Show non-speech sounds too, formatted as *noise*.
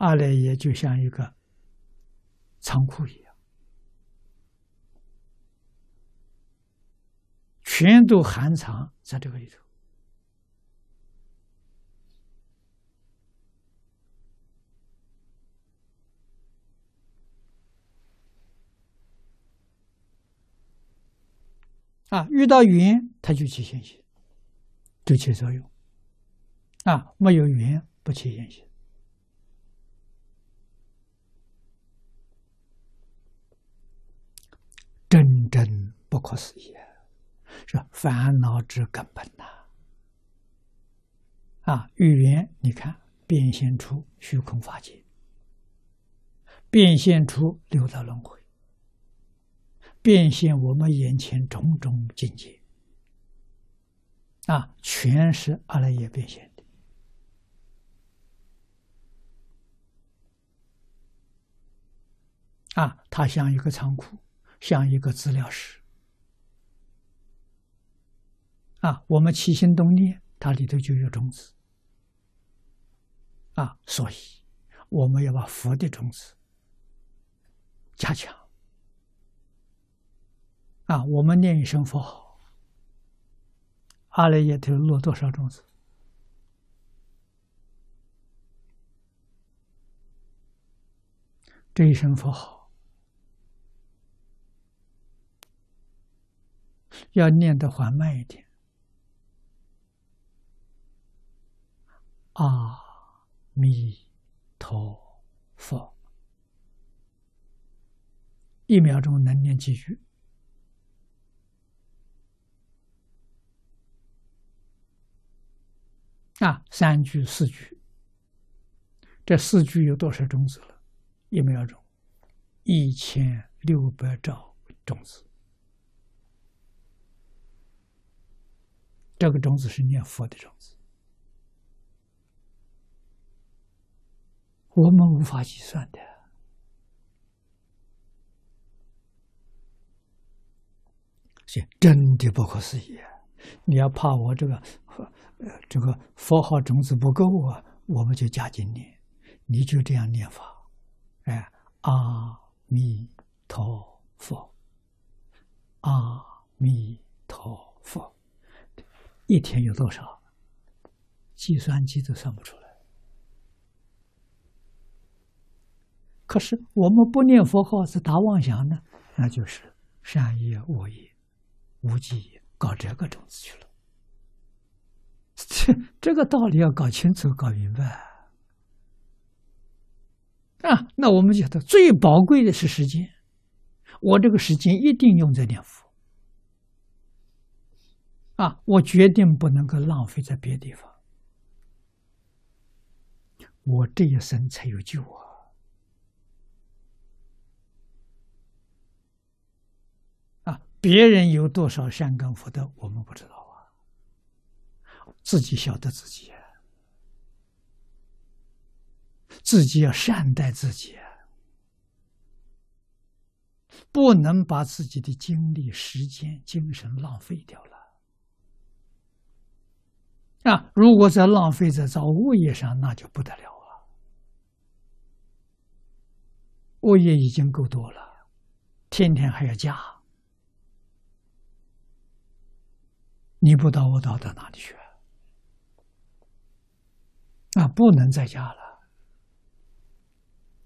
阿赖耶就像一个仓库一样，全都含藏在这个里头。啊，遇到缘，它就起现行，就起作用。啊，没有缘，不起现行。真正不可思议，是烦恼之根本呐！啊，语言你看，变现出虚空法界，变现出六道轮回。变现我们眼前种种境界，啊，全是阿赖耶变现的。啊，它像一个仓库，像一个资料室。啊，我们起心动念，它里头就有种子。啊，所以我们要把佛的种子加强。啊，我们念一声佛号，阿赖耶头落多少种子？这一声佛号要念得缓慢一点。阿弥陀佛，一秒钟能念几句？啊，三句四句，这四句有多少种子了？一秒钟，一千六百兆种子。这个种子是念佛的种子，我们无法计算的，这真的不可思议。你要怕我这个。这个佛号种子不够啊，我们就加紧念，你就这样念法，哎，阿弥陀佛，阿弥陀佛，一天有多少？计算机都算不出来。可是我们不念佛号是打妄想呢，那就是善业、恶业、无记业，搞这个种子去了。这 *laughs* 这个道理要搞清楚、搞明白啊！那我们觉得最宝贵的是时间，我这个时间一定用在念佛啊！我决定不能够浪费在别的地方，我这一生才有救啊！别人有多少善根福德，我们不知道啊。自己晓得自己，自己要善待自己，不能把自己的精力、时间、精神浪费掉了。啊，如果再浪费在造物业上，那就不得了了。物业已经够多了，天天还要加，你不到我到到哪里去？啊，不能在家了。